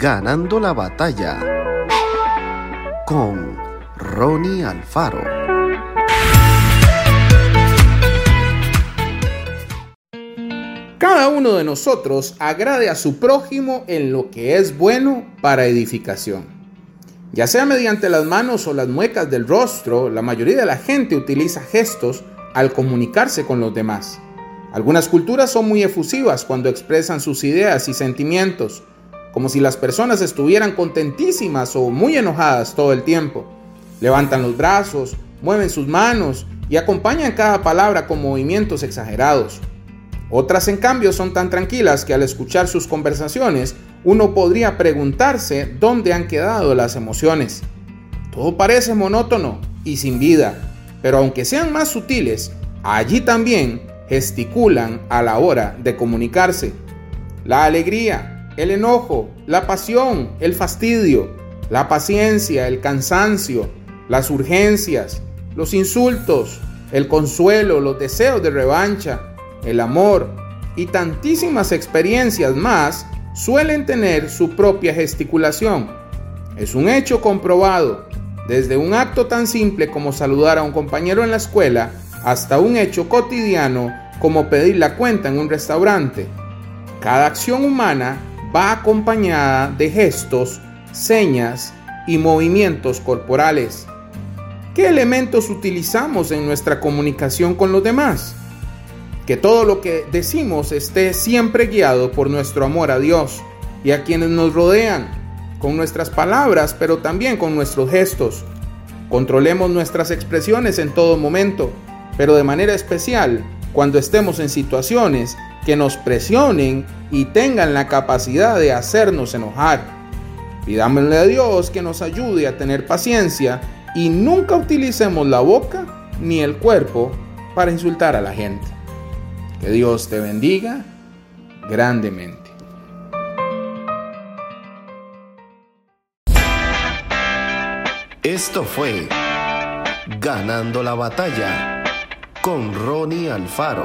Ganando la batalla con Ronnie Alfaro. Cada uno de nosotros agrade a su prójimo en lo que es bueno para edificación. Ya sea mediante las manos o las muecas del rostro, la mayoría de la gente utiliza gestos al comunicarse con los demás. Algunas culturas son muy efusivas cuando expresan sus ideas y sentimientos, como si las personas estuvieran contentísimas o muy enojadas todo el tiempo. Levantan los brazos, mueven sus manos y acompañan cada palabra con movimientos exagerados. Otras, en cambio, son tan tranquilas que al escuchar sus conversaciones uno podría preguntarse dónde han quedado las emociones. Todo parece monótono y sin vida, pero aunque sean más sutiles, allí también gesticulan a la hora de comunicarse. La alegría, el enojo, la pasión, el fastidio, la paciencia, el cansancio, las urgencias, los insultos, el consuelo, los deseos de revancha, el amor y tantísimas experiencias más suelen tener su propia gesticulación. Es un hecho comprobado, desde un acto tan simple como saludar a un compañero en la escuela hasta un hecho cotidiano como pedir la cuenta en un restaurante. Cada acción humana va acompañada de gestos, señas y movimientos corporales. ¿Qué elementos utilizamos en nuestra comunicación con los demás? Que todo lo que decimos esté siempre guiado por nuestro amor a Dios y a quienes nos rodean, con nuestras palabras, pero también con nuestros gestos. Controlemos nuestras expresiones en todo momento, pero de manera especial cuando estemos en situaciones que nos presionen y tengan la capacidad de hacernos enojar. Pidámosle a Dios que nos ayude a tener paciencia y nunca utilicemos la boca ni el cuerpo para insultar a la gente. Que Dios te bendiga grandemente. Esto fue Ganando la batalla con Ronnie Alfaro.